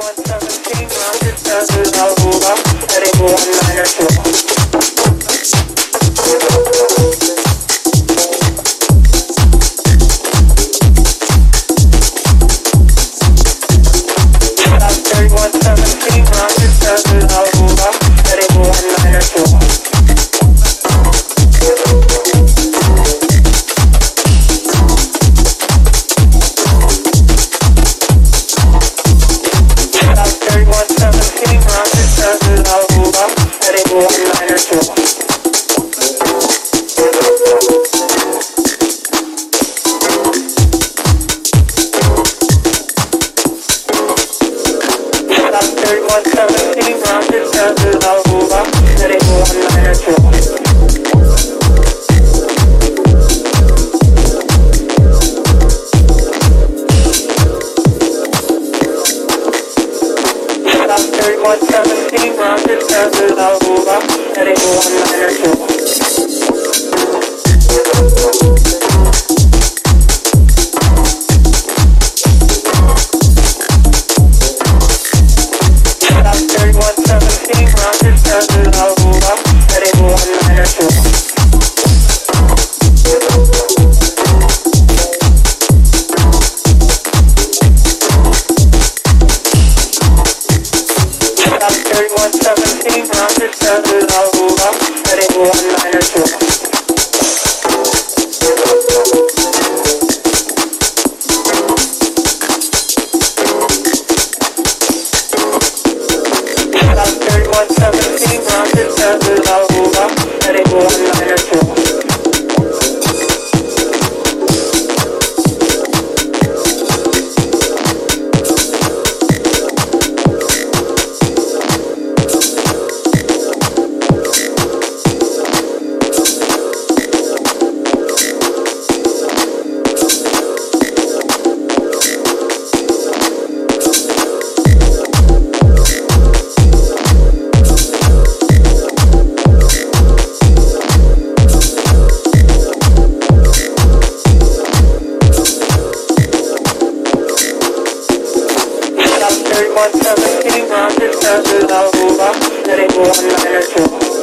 3117, roger, Desert Aruba, heading 192. 192. Stop 3117, roger, Desert Aruba, heading 192. Stop 3117, roger, Desert 3117, roger, Stop 3117, roger, Desert Aruba, heading 192.